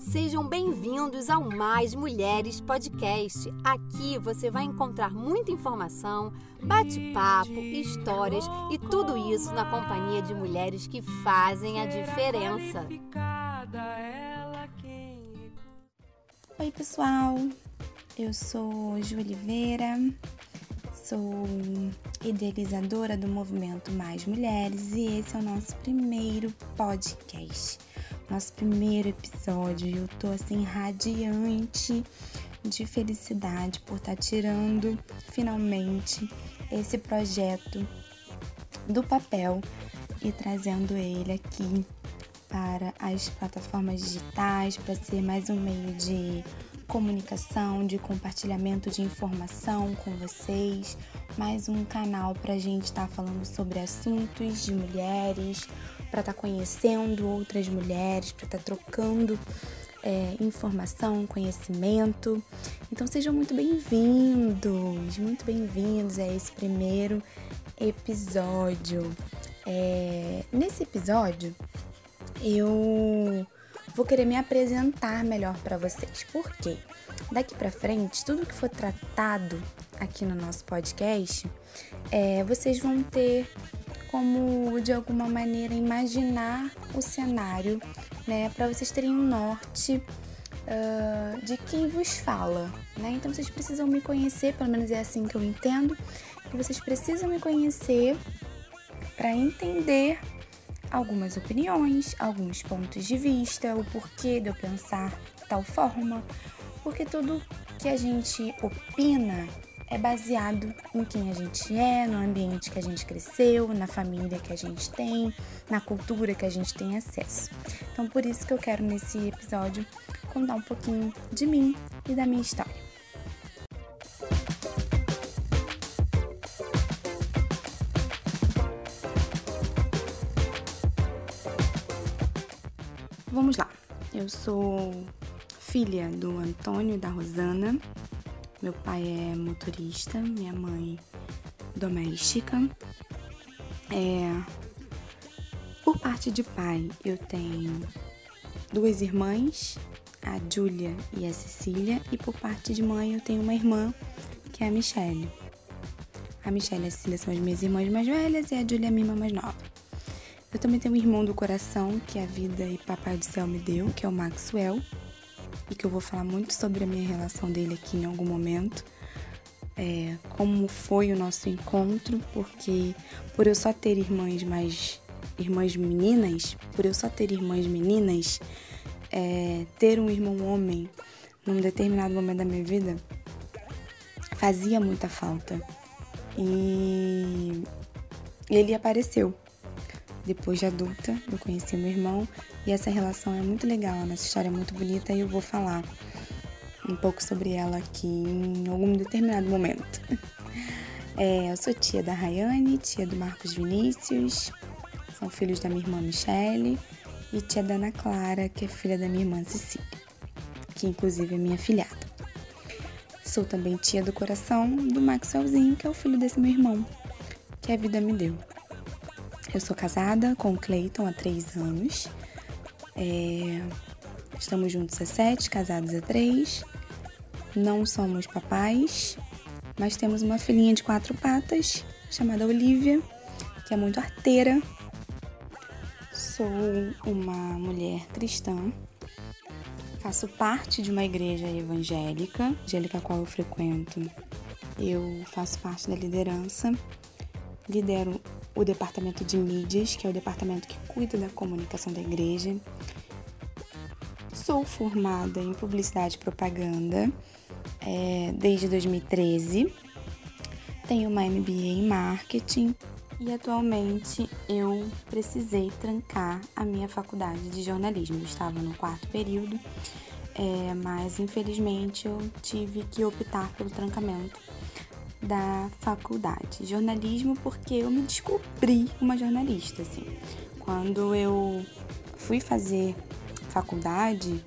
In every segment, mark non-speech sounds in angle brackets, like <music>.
Sejam bem-vindos ao Mais Mulheres Podcast. Aqui você vai encontrar muita informação, bate-papo, histórias e tudo isso na companhia de mulheres que fazem a diferença. Oi, pessoal. Eu sou Ju Oliveira, sou idealizadora do movimento Mais Mulheres e esse é o nosso primeiro podcast nosso primeiro episódio. Eu tô assim radiante de felicidade por estar tá tirando finalmente esse projeto do papel e trazendo ele aqui para as plataformas digitais, para ser mais um meio de comunicação, de compartilhamento de informação com vocês, mais um canal para a gente estar tá falando sobre assuntos de mulheres, para estar tá conhecendo outras mulheres, para estar tá trocando é, informação, conhecimento. Então sejam muito bem-vindos, muito bem-vindos a esse primeiro episódio. É, nesse episódio eu vou querer me apresentar melhor para vocês. Por quê? Daqui para frente, tudo que for tratado aqui no nosso podcast, é, vocês vão ter como de alguma maneira imaginar o cenário, né, para vocês terem um norte uh, de quem vos fala, né? Então vocês precisam me conhecer, pelo menos é assim que eu entendo, que vocês precisam me conhecer para entender algumas opiniões, alguns pontos de vista, o porquê de eu pensar tal forma, porque tudo que a gente opina é baseado em quem a gente é, no ambiente que a gente cresceu, na família que a gente tem, na cultura que a gente tem acesso. Então, por isso que eu quero nesse episódio contar um pouquinho de mim e da minha história. Vamos lá. Eu sou filha do Antônio e da Rosana, meu pai é motorista, minha mãe doméstica. É... Por parte de pai, eu tenho duas irmãs, a Júlia e a Cecília, e por parte de mãe eu tenho uma irmã, que é a Michelle. A Michelle e a Cecília são as minhas irmãs mais velhas e a Júlia é a minha irmã mais nova. Eu também tenho um irmão do coração que a vida e papai do céu me deu, que é o Maxwell e que eu vou falar muito sobre a minha relação dele aqui em algum momento. É, como foi o nosso encontro, porque por eu só ter irmãs mais irmãs meninas, por eu só ter irmãs meninas, é, ter um irmão homem num determinado momento da minha vida fazia muita falta. E ele apareceu. Depois de adulta, eu conheci meu irmão e essa relação é muito legal, a nossa história é muito bonita e eu vou falar um pouco sobre ela aqui em algum determinado momento. <laughs> É, eu sou tia da Rayane, tia do Marcos Vinícius, são filhos da minha irmã Michele e tia da Ana Clara, que é filha da minha irmã Cecília, que inclusive é minha filhada. Sou também tia do coração do Maxwellzinho, que é o filho desse meu irmão, que a vida me deu. Eu sou casada com o Clayton há três anos é, estamos juntos há sete, casados há três. Não somos papais, mas temos uma filhinha de quatro patas chamada Olivia, que é muito arteira. Sou uma mulher cristã. Faço parte de uma igreja evangélica, evangélica a qual eu frequento. Eu faço parte da liderança, lidero o departamento de mídias, que é o departamento que cuida da comunicação da igreja. Sou formada em publicidade e propaganda é, desde 2013. Tenho uma MBA em marketing e atualmente eu precisei trancar a minha faculdade de jornalismo. Eu estava no quarto período, é, mas infelizmente eu tive que optar pelo trancamento da faculdade. Jornalismo porque eu me descobri uma jornalista, assim. Quando eu fui fazer faculdade,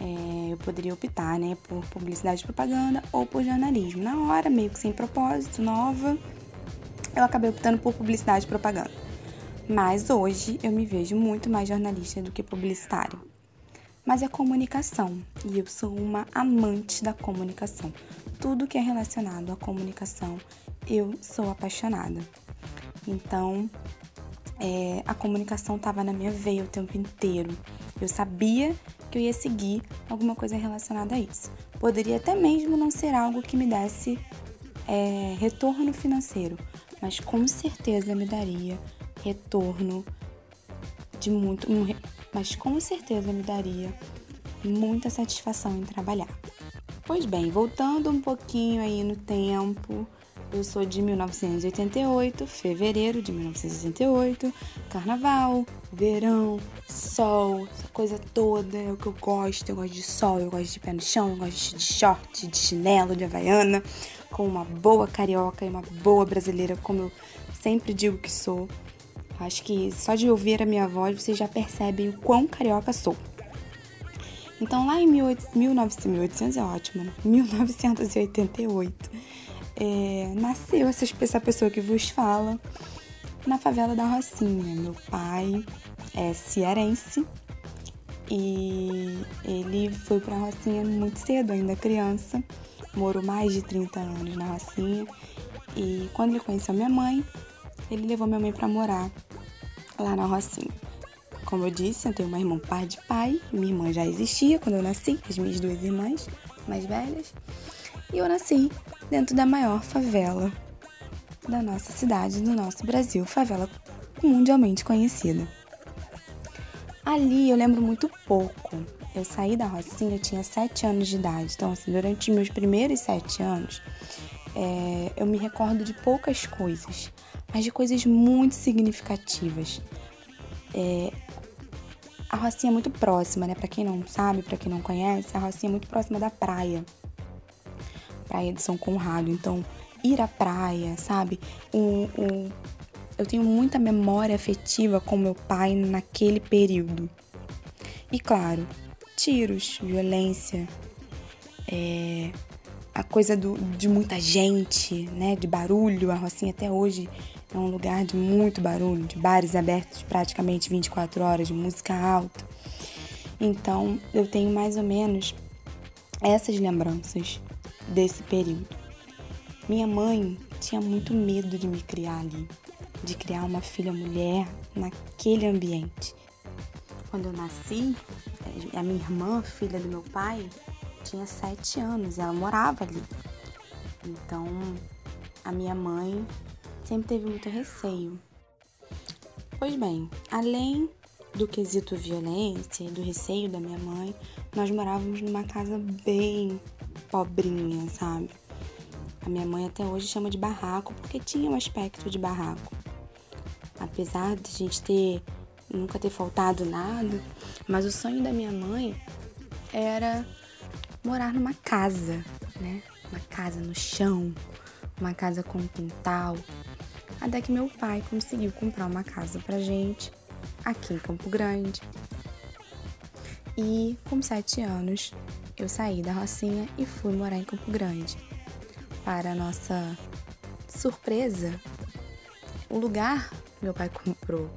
é, eu poderia optar, né, por publicidade e propaganda ou por jornalismo. Na hora, meio que sem propósito, nova, eu acabei optando por publicidade e propaganda. Mas hoje eu me vejo muito mais jornalista do que publicitário. Mas é comunicação e eu sou uma amante da comunicação. Tudo que é relacionado à comunicação, eu sou apaixonada. Então, é, a comunicação estava na minha veia o tempo inteiro. Eu sabia que eu ia seguir alguma coisa relacionada a isso. Poderia até mesmo não ser algo que me desse é, retorno financeiro, mas com certeza me daria retorno de muito, um, mas com certeza me daria muita satisfação em trabalhar. Pois bem, voltando um pouquinho aí no tempo, eu sou de 1988, fevereiro de 1988, carnaval, verão, sol, essa coisa toda é o que eu gosto. Eu gosto de sol, eu gosto de pé no chão, eu gosto de short, de chinelo, de havaiana, com uma boa carioca e uma boa brasileira, como eu sempre digo que sou. Acho que só de ouvir a minha voz vocês já percebem o quão carioca sou. Então, lá em 1800 é ótimo, né? <laughs> 1988 é, nasceu essa, essa pessoa que vos fala na favela da Rocinha. Meu pai é cearense e ele foi para a Rocinha muito cedo, ainda criança, morou mais de 30 anos na Rocinha. E quando ele conheceu minha mãe, ele levou minha mãe para morar lá na Rocinha. Como eu disse, eu tenho uma irmã par de pai, minha irmã já existia quando eu nasci, as minhas duas irmãs mais velhas. E eu nasci dentro da maior favela da nossa cidade, do nosso Brasil, favela mundialmente conhecida. Ali eu lembro muito pouco. Eu saí da Rocinha, eu tinha sete anos de idade. Então, assim, durante meus primeiros sete anos, é, eu me recordo de poucas coisas, mas de coisas muito significativas. É, a Rocinha é muito próxima, né? Para quem não sabe, para quem não conhece, a Rocinha é muito próxima da praia praia de São Conrado. Então, ir à praia, sabe? O, o, eu tenho muita memória afetiva com meu pai naquele período. E claro, tiros, violência, é, a coisa do, de muita gente, né? De barulho. A Rocinha até hoje é um lugar de muito barulho, de bares abertos praticamente 24 horas, de música alta. Então, eu tenho mais ou menos essas lembranças desse período. Minha mãe tinha muito medo de me criar ali, de criar uma filha mulher naquele ambiente. Quando eu nasci, a minha irmã, filha do meu pai, tinha sete anos, ela morava ali. Então, a minha mãe sempre teve muito receio. Pois bem, além do quesito violência e do receio da minha mãe, nós morávamos numa casa bem pobrinha, sabe? A minha mãe até hoje chama de barraco porque tinha um aspecto de barraco. Apesar de a gente ter nunca ter faltado nada, mas o sonho da minha mãe era morar numa casa, né? Uma casa no chão, uma casa com quintal. Até que meu pai conseguiu comprar uma casa pra gente aqui em Campo Grande. E com sete anos eu saí da Rocinha e fui morar em Campo Grande. Para nossa surpresa, o lugar que meu pai comprou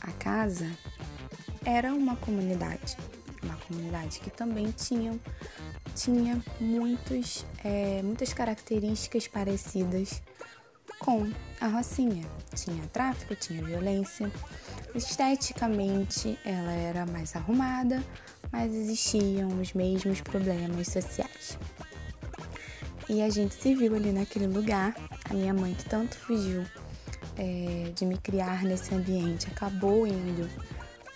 a casa era uma comunidade, uma comunidade que também tinha, tinha muitos, é, muitas características parecidas com a Rocinha. Tinha tráfico, tinha violência. Esteticamente, ela era mais arrumada, mas existiam os mesmos problemas sociais. E a gente se viu ali naquele lugar. A minha mãe, que tanto fugiu é, de me criar nesse ambiente, acabou indo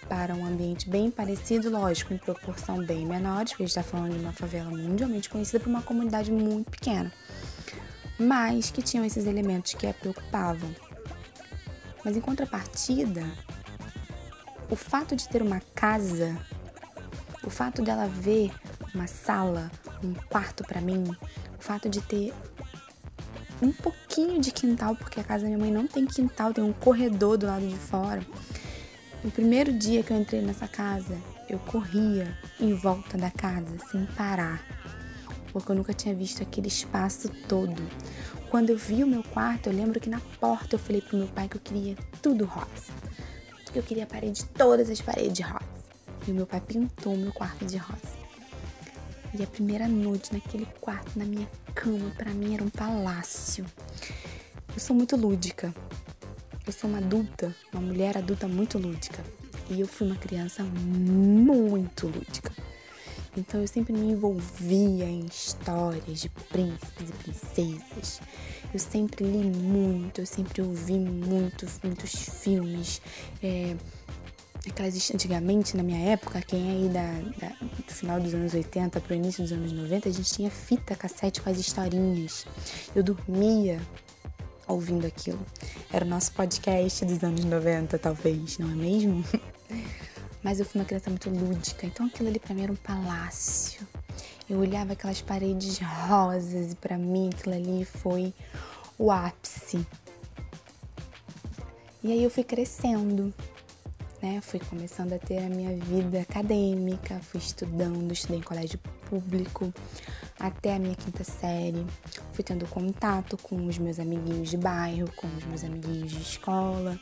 para um ambiente bem parecido, lógico, em proporção bem menor, porque a gente está falando de uma favela mundialmente conhecida por uma comunidade muito pequena, mas que tinham esses elementos que a preocupavam. Mas em contrapartida, o fato de ter uma casa o fato dela ver uma sala, um quarto para mim, o fato de ter um pouquinho de quintal, porque a casa da minha mãe não tem quintal, tem um corredor do lado de fora. No primeiro dia que eu entrei nessa casa, eu corria em volta da casa sem parar, porque eu nunca tinha visto aquele espaço todo. Quando eu vi o meu quarto, eu lembro que na porta eu falei pro meu pai que eu queria tudo rosa, que eu queria a parede, todas as paredes rosa. e o meu pai pintou meu quarto de rosa. E a primeira noite naquele quarto, na minha cama, para mim era um palácio. Eu sou muito lúdica. Eu sou uma adulta, uma mulher adulta muito lúdica. E eu fui uma criança muito lúdica. Então eu sempre me envolvia em histórias de príncipes e princesas. Eu sempre li muito, eu sempre ouvi muito, muitos filmes. É, aquelas antigamente, na minha época, quem é aí da, da, do final dos anos 80 para o início dos anos 90, a gente tinha fita cassete com as historinhas. Eu dormia ouvindo aquilo. Era o nosso podcast dos anos 90, talvez, não é mesmo? <laughs> Mas eu fui uma criança muito lúdica, então aquilo ali para mim era um palácio. Eu olhava aquelas paredes rosas e para mim aquilo ali foi o ápice. E aí eu fui crescendo, né? Fui começando a ter a minha vida acadêmica, fui estudando, estudei em colégio público até a minha quinta série. Fui tendo contato com os meus amiguinhos de bairro, com os meus amiguinhos de escola,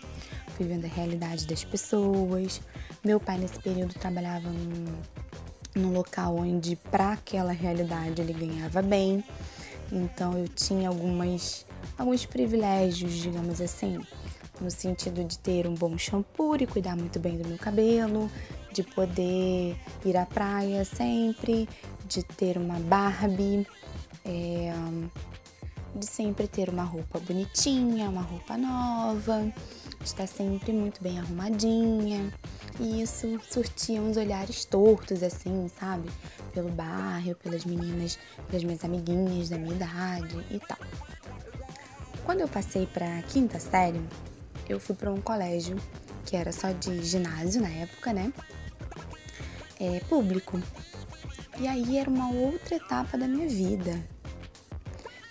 fui vendo a realidade das pessoas. Meu pai nesse período trabalhava num, num local onde para aquela realidade ele ganhava bem. Então eu tinha algumas alguns privilégios, digamos assim no sentido de ter um bom shampoo e cuidar muito bem do meu cabelo, de poder ir à praia sempre, de ter uma Barbie, é, de sempre ter uma roupa bonitinha, uma roupa nova, estar sempre muito bem arrumadinha. E isso surtia uns olhares tortos, assim, sabe? Pelo bairro, pelas meninas, pelas minhas amiguinhas da minha idade e tal. Quando eu passei para a quinta série, eu fui para um colégio que era só de ginásio na época, né? É, público. E aí era uma outra etapa da minha vida.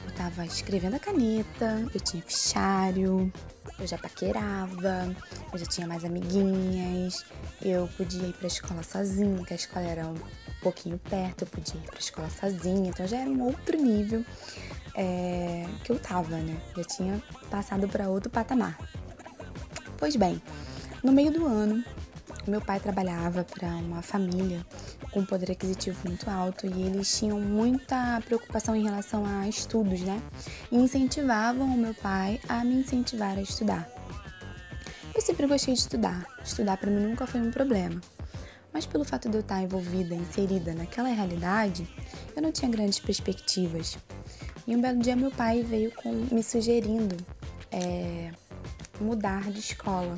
Eu tava escrevendo a caneta, eu tinha fichário, eu já paquerava, eu já tinha mais amiguinhas, eu podia ir pra escola sozinha, que a escola era um pouquinho perto, eu podia ir pra escola sozinha, então já era um outro nível é, que eu tava, né? Já tinha passado para outro patamar. Pois bem, no meio do ano, meu pai trabalhava para uma família com poder aquisitivo muito alto e eles tinham muita preocupação em relação a estudos, né? E incentivavam o meu pai a me incentivar a estudar. Eu sempre gostei de estudar, estudar para mim nunca foi um problema. Mas pelo fato de eu estar envolvida, inserida naquela realidade, eu não tinha grandes perspectivas. E um belo dia meu pai veio com, me sugerindo é, mudar de escola.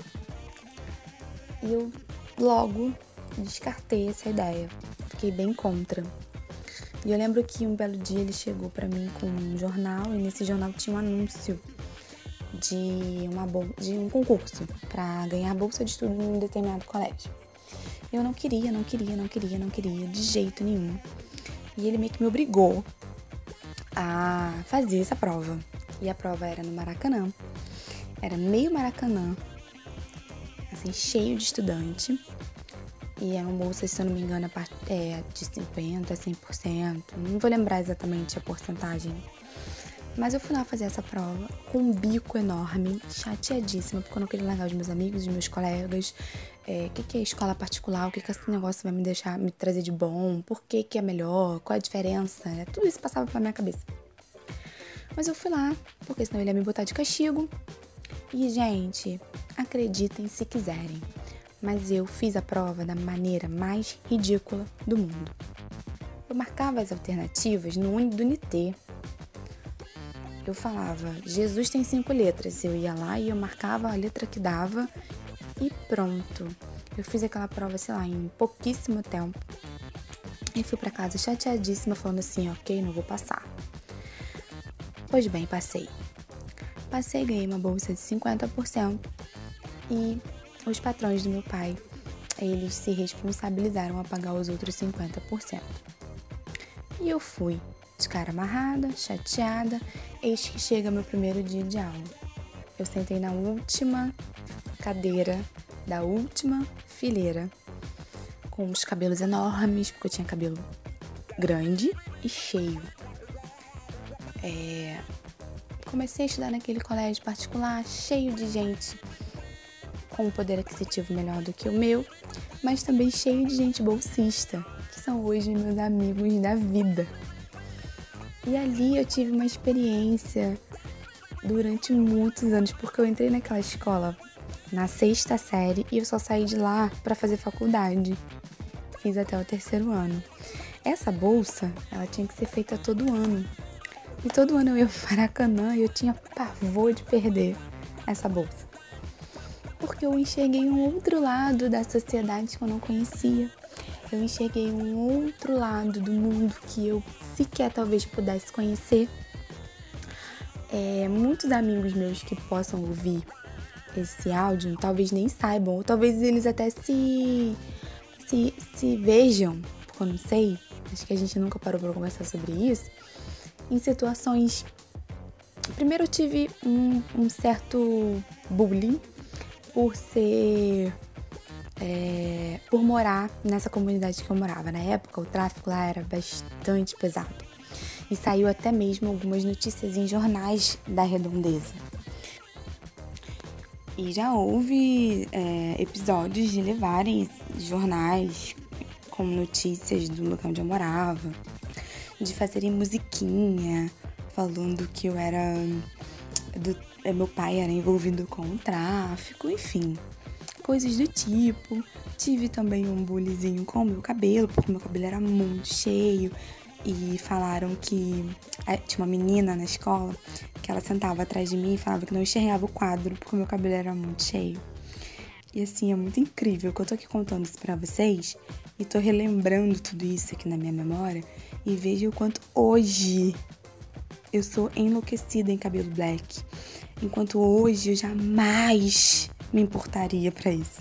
E eu logo descartei essa ideia, fiquei bem contra. E eu lembro que um belo dia ele chegou para mim com um jornal e nesse jornal tinha um anúncio de, uma de um concurso para ganhar bolsa de estudo em um determinado colégio. Eu não queria, não queria, não queria, não queria, de jeito nenhum. E ele meio que me obrigou a fazer essa prova. E a prova era no Maracanã. Era meio Maracanã, assim, cheio de estudante. E era uma bolsa, se eu não me engano, é, de 50% a 100%. Não vou lembrar exatamente a porcentagem. Mas eu fui lá fazer essa prova com um bico enorme, chateadíssima, porque eu não queria largar os meus amigos, os meus colegas. O é, que, que é escola particular? O que, que esse negócio vai me deixar, me trazer de bom? Por que, que é melhor? Qual a diferença? Tudo isso passava pela minha cabeça. Mas eu fui lá, porque senão ele ia me botar de castigo. E, gente, acreditem se quiserem, mas eu fiz a prova da maneira mais ridícula do mundo. Eu marcava as alternativas no do NT. Eu falava, Jesus tem cinco letras. Eu ia lá e eu marcava a letra que dava e pronto. Eu fiz aquela prova, sei lá, em pouquíssimo tempo. E fui para casa chateadíssima, falando assim: ok, não vou passar. Pois bem, passei. Passei ganhei uma bolsa de 50% e os patrões do meu pai, eles se responsabilizaram a pagar os outros 50%. E eu fui, de cara amarrada, chateada, eis que chega meu primeiro dia de aula. Eu sentei na última cadeira da última fileira, com os cabelos enormes, porque eu tinha cabelo grande e cheio. É, comecei a estudar naquele colégio particular cheio de gente com um poder aquisitivo melhor do que o meu, mas também cheio de gente bolsista, que são hoje meus amigos da vida. E ali eu tive uma experiência durante muitos anos, porque eu entrei naquela escola na sexta série e eu só saí de lá para fazer faculdade. Fiz até o terceiro ano. Essa bolsa, ela tinha que ser feita todo ano. E todo ano eu ia para Maracanã e eu tinha pavor de perder essa bolsa. Porque eu enxerguei um outro lado da sociedade que eu não conhecia. Eu enxerguei um outro lado do mundo que eu sequer talvez pudesse conhecer. É, muitos amigos meus que possam ouvir esse áudio talvez nem saibam, ou talvez eles até se, se, se vejam, porque eu não sei, acho que a gente nunca parou para conversar sobre isso, em situações. Primeiro, eu tive um, um certo bullying por ser. É, por morar nessa comunidade que eu morava. Na época, o tráfico lá era bastante pesado. E saiu até mesmo algumas notícias em jornais da redondeza. E já houve é, episódios de levarem jornais com notícias do local onde eu morava, de fazerem musiquinha falando que eu era. Do, meu pai era envolvido com o tráfico, enfim, coisas do tipo. Tive também um bullyingzinho com o meu cabelo, porque meu cabelo era muito cheio. E falaram que é, tinha uma menina na escola que ela sentava atrás de mim e falava que não enxergava o quadro porque o meu cabelo era muito cheio. E assim, é muito incrível que eu tô aqui contando isso pra vocês e tô relembrando tudo isso aqui na minha memória e vejo o quanto hoje eu sou enlouquecida em cabelo black. Enquanto hoje eu jamais me importaria para isso.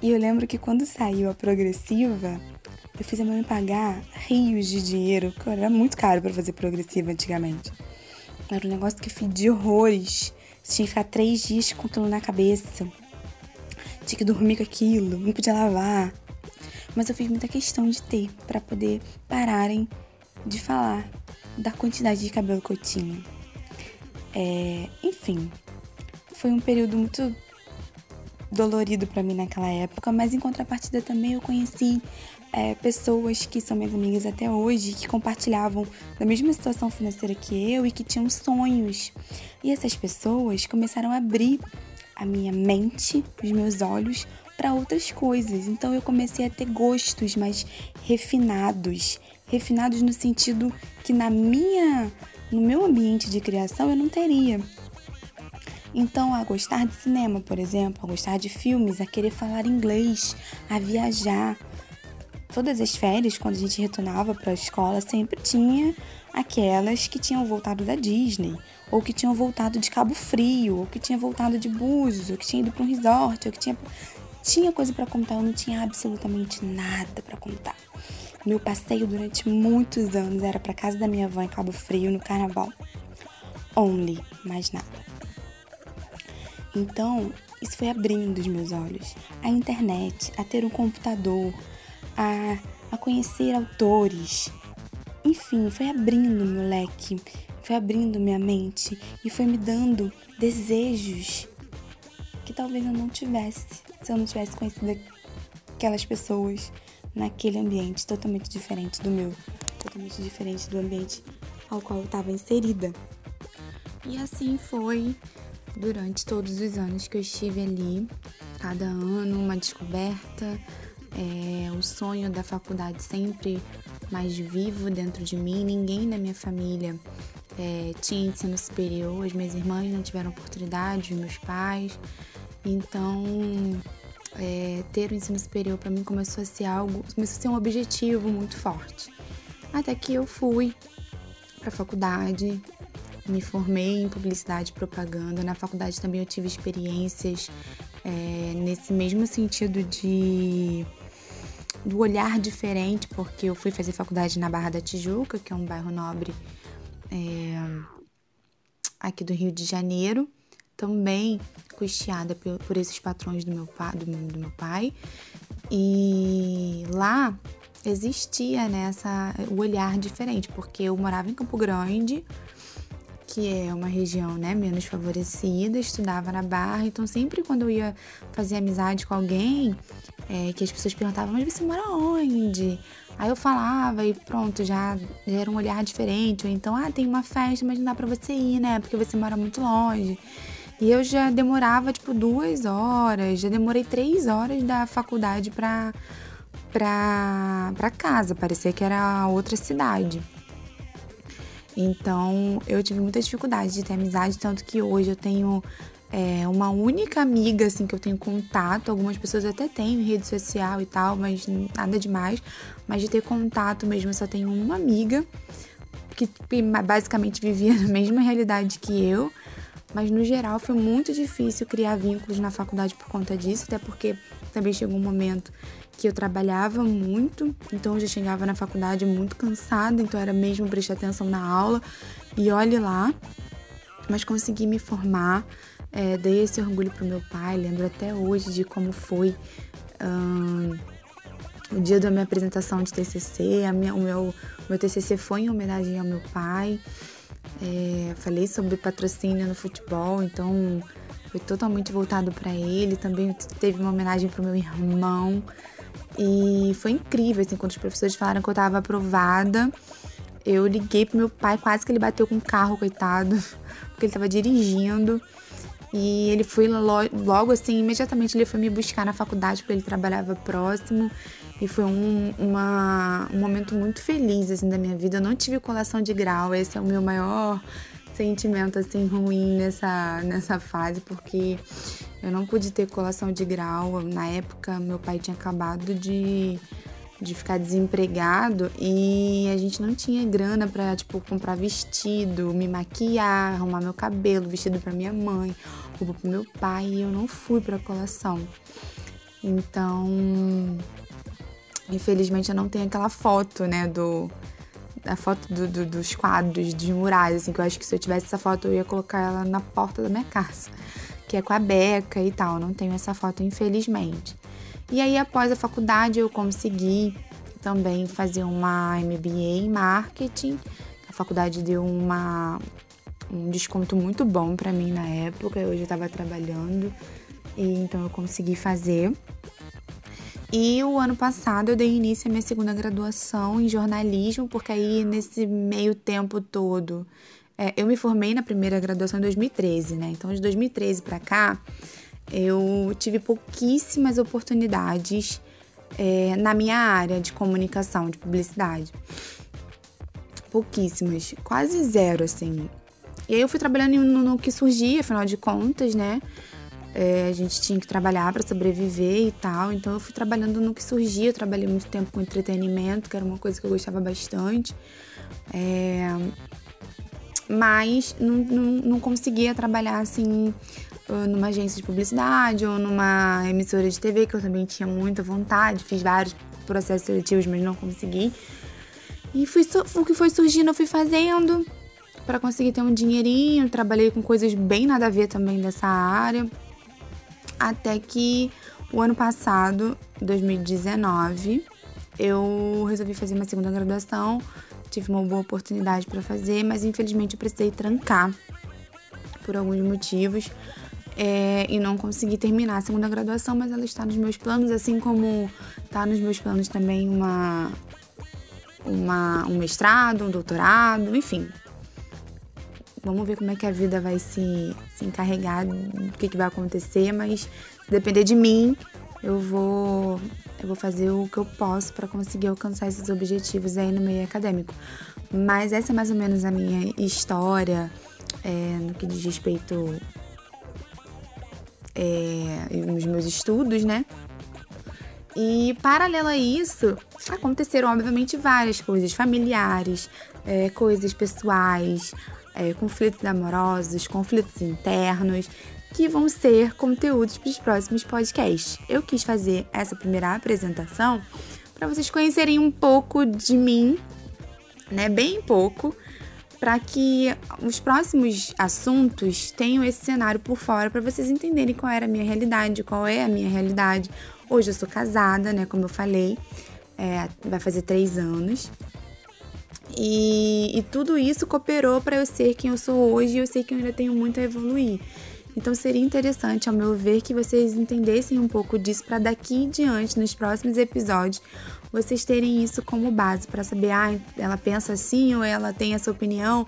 E eu lembro que quando saiu a progressiva, eu fiz a mãe pagar rios de dinheiro, que era muito caro para fazer progressiva antigamente. Era um negócio que fedia horrores. Você tinha que ficar três dias com aquilo na cabeça. Tinha que dormir com aquilo, não podia lavar. Mas eu fiz muita questão de ter, para poder pararem de falar da quantidade de cabelo que eu tinha. É, enfim, foi um período muito dolorido para mim naquela época, mas em contrapartida também eu conheci é, pessoas que são minhas amigas até hoje, que compartilhavam da mesma situação financeira que eu e que tinham sonhos. E essas pessoas começaram a abrir a minha mente, os meus olhos para outras coisas. Então eu comecei a ter gostos mais refinados, refinados no sentido que na minha no meu ambiente de criação eu não teria. Então, a gostar de cinema, por exemplo, a gostar de filmes, a querer falar inglês, a viajar, todas as férias, quando a gente retornava para a escola, sempre tinha aquelas que tinham voltado da Disney, ou que tinham voltado de Cabo Frio, ou que tinham voltado de Búzios, ou que tinha ido para um resort, ou que tinha tinha coisa para contar, eu não tinha absolutamente nada para contar. Meu passeio durante muitos anos era para casa da minha avó em Cabo Frio no carnaval. Only, mais nada. Então, isso foi abrindo os meus olhos. A internet, a ter um computador, a, a conhecer autores. Enfim, foi abrindo meu leque, foi abrindo minha mente e foi me dando desejos que talvez eu não tivesse se eu não tivesse conhecido aquelas pessoas naquele ambiente totalmente diferente do meu, totalmente diferente do ambiente ao qual eu estava inserida. E assim foi durante todos os anos que eu estive ali, cada ano uma descoberta, é, o sonho da faculdade sempre mais vivo dentro de mim. Ninguém da minha família é, tinha ensino superior, as minhas irmãs não tiveram oportunidade, os meus pais. Então, é, ter o ensino superior para mim começou a ser algo, começou a ser um objetivo muito forte. Até que eu fui para a faculdade, me formei em publicidade e propaganda. Na faculdade também eu tive experiências é, nesse mesmo sentido de do olhar diferente, porque eu fui fazer faculdade na Barra da Tijuca, que é um bairro nobre é, aqui do Rio de Janeiro, também custeada por, por esses patrões do meu, do, do meu pai. E lá existia né, o olhar diferente, porque eu morava em Campo Grande, que é uma região né, menos favorecida, estudava na Barra, então sempre quando eu ia fazer amizade com alguém, é, que as pessoas perguntavam, mas você mora onde? Aí eu falava e pronto, já, já era um olhar diferente. Ou então, ah, tem uma festa, mas não dá pra você ir, né? Porque você mora muito longe. E eu já demorava, tipo, duas horas, já demorei três horas da faculdade pra, pra, pra casa. Parecia que era outra cidade. Então, eu tive muita dificuldade de ter amizade, tanto que hoje eu tenho é, uma única amiga, assim, que eu tenho contato. Algumas pessoas até têm em rede social e tal, mas nada demais. Mas de ter contato mesmo, eu só tenho uma amiga que basicamente vivia <laughs> na mesma realidade que eu. Mas no geral foi muito difícil criar vínculos na faculdade por conta disso, até porque também chegou um momento que eu trabalhava muito, então eu já chegava na faculdade muito cansada, então era mesmo prestar atenção na aula e olhe lá. Mas consegui me formar, é, dei esse orgulho pro meu pai, lembro até hoje de como foi o dia da minha apresentação de TCC. A minha, o meu, meu TCC foi em homenagem ao meu pai. É, falei sobre patrocínio no futebol, então foi totalmente voltado para ele. Também teve uma homenagem para o meu irmão. E foi incrível, assim, quando os professores falaram que eu estava aprovada. Eu liguei pro meu pai, quase que ele bateu com o carro, coitado, <laughs> porque ele estava dirigindo. E ele foi logo assim, imediatamente ele foi me buscar na faculdade, porque ele trabalhava próximo. E foi um, uma, um momento muito feliz assim, da minha vida. Eu não tive colação de grau, esse é o meu maior sentimento assim ruim nessa, nessa fase, porque eu não pude ter colação de grau. Na época, meu pai tinha acabado de de ficar desempregado e a gente não tinha grana para tipo comprar vestido, me maquiar, arrumar meu cabelo, vestido para minha mãe, roupa pro meu pai, e eu não fui para colação. Então, infelizmente eu não tenho aquela foto, né, do a foto do, do, dos quadros, dos murais, assim, que eu acho que se eu tivesse essa foto eu ia colocar ela na porta da minha casa, que é com a beca e tal. Não tenho essa foto, infelizmente. E aí, após a faculdade, eu consegui também fazer uma MBA em marketing. A faculdade deu uma, um desconto muito bom para mim na época. Eu já estava trabalhando e então eu consegui fazer. E o ano passado eu dei início à minha segunda graduação em jornalismo, porque aí nesse meio tempo todo é, eu me formei na primeira graduação em 2013, né? Então de 2013 para cá eu tive pouquíssimas oportunidades é, na minha área de comunicação, de publicidade. Pouquíssimas, quase zero, assim. E aí eu fui trabalhando no, no que surgia, afinal de contas, né? É, a gente tinha que trabalhar para sobreviver e tal, então eu fui trabalhando no que surgia. Eu trabalhei muito tempo com entretenimento, que era uma coisa que eu gostava bastante. É, mas não, não, não conseguia trabalhar assim numa agência de publicidade ou numa emissora de TV, que eu também tinha muita vontade, fiz vários processos seletivos, mas não consegui. E fui, o que foi surgindo, eu fui fazendo para conseguir ter um dinheirinho. Trabalhei com coisas bem nada a ver também dessa área. Até que o ano passado, 2019, eu resolvi fazer uma segunda graduação. Tive uma boa oportunidade para fazer, mas infelizmente eu precisei trancar por alguns motivos é, e não consegui terminar a segunda graduação, mas ela está nos meus planos, assim como está nos meus planos também uma, uma, um mestrado, um doutorado, enfim. Vamos ver como é que a vida vai se, se encarregar, o que, que vai acontecer, mas depender de mim, eu vou, eu vou fazer o que eu posso para conseguir alcançar esses objetivos aí no meio acadêmico. Mas essa é mais ou menos a minha história é, no que diz respeito é, meus estudos, né? E paralelo a isso, aconteceram obviamente várias coisas familiares, é, coisas pessoais, é, conflitos amorosos, conflitos internos, que vão ser conteúdos para os próximos podcasts. Eu quis fazer essa primeira apresentação para vocês conhecerem um pouco de mim, né? Bem pouco, para que os próximos assuntos tenham esse cenário por fora para vocês entenderem qual era a minha realidade, qual é a minha realidade. Hoje eu sou casada, né? Como eu falei, é, vai fazer três anos. E, e tudo isso cooperou para eu ser quem eu sou hoje e eu sei que eu ainda tenho muito a evoluir. Então seria interessante, ao meu ver, que vocês entendessem um pouco disso para daqui em diante, nos próximos episódios, vocês terem isso como base para saber, ah, ela pensa assim ou ela tem essa opinião,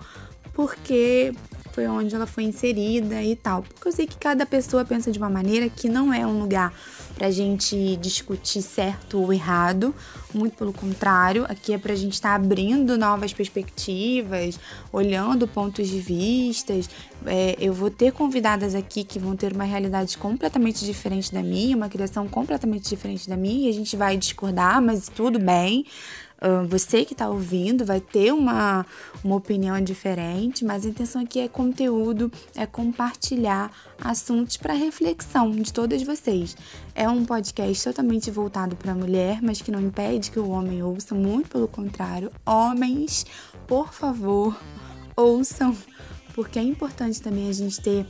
porque foi onde ela foi inserida e tal. Porque eu sei que cada pessoa pensa de uma maneira que não é um lugar pra gente discutir certo ou errado, muito pelo contrário, aqui é pra gente estar tá abrindo novas perspectivas, olhando pontos de vistas. É, eu vou ter convidadas aqui que vão ter uma realidade completamente diferente da minha, uma criação completamente diferente da minha, e a gente vai discordar, mas tudo bem você que está ouvindo vai ter uma, uma opinião diferente, mas a intenção aqui é conteúdo, é compartilhar assuntos para reflexão de todas vocês. É um podcast totalmente voltado para a mulher, mas que não impede que o homem ouça, muito pelo contrário. Homens, por favor, ouçam, porque é importante também a gente ter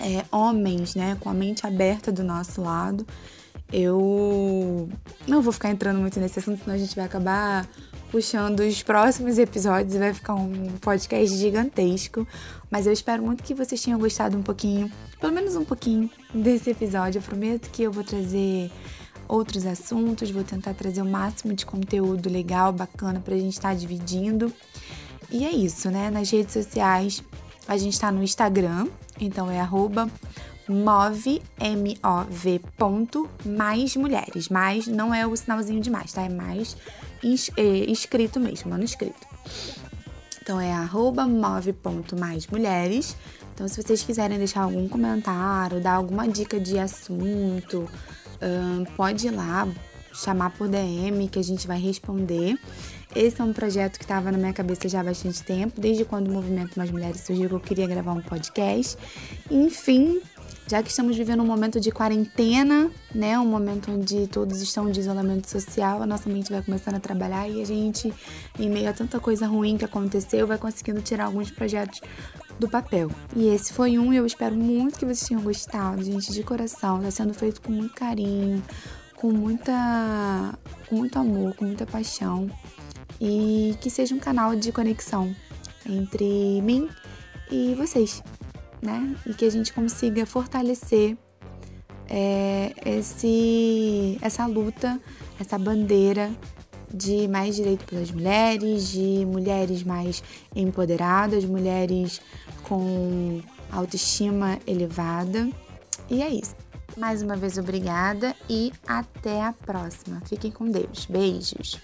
é, homens, né, com a mente aberta do nosso lado eu não vou ficar entrando muito nesse assunto, senão a gente vai acabar puxando os próximos episódios e vai ficar um podcast gigantesco. Mas eu espero muito que vocês tenham gostado um pouquinho, pelo menos um pouquinho, desse episódio. Eu prometo que eu vou trazer outros assuntos, vou tentar trazer o máximo de conteúdo legal, bacana pra gente estar tá dividindo. E é isso, né? Nas redes sociais, a gente tá no Instagram, então é arroba move, M-O-V, ponto, mais mulheres. Mais não é o sinalzinho de mais, tá? É mais é, escrito mesmo, manuscrito. Então é arroba move.mais mulheres. Então, se vocês quiserem deixar algum comentário, dar alguma dica de assunto, pode ir lá, chamar por DM que a gente vai responder. Esse é um projeto que estava na minha cabeça já há bastante tempo, desde quando o movimento Mais Mulheres surgiu, eu queria gravar um podcast. Enfim, já que estamos vivendo um momento de quarentena, né, um momento onde todos estão de isolamento social, a nossa mente vai começando a trabalhar e a gente, em meio a tanta coisa ruim que aconteceu, vai conseguindo tirar alguns projetos do papel. E esse foi um, eu espero muito que vocês tenham gostado, gente, de coração. Está sendo feito com muito carinho, com muita, com muito amor, com muita paixão e que seja um canal de conexão entre mim e vocês né? E que a gente consiga fortalecer é, esse, essa luta, essa bandeira de mais direito pelas mulheres, de mulheres mais empoderadas, mulheres com autoestima elevada. E é isso. Mais uma vez, obrigada e até a próxima. Fiquem com Deus. Beijos.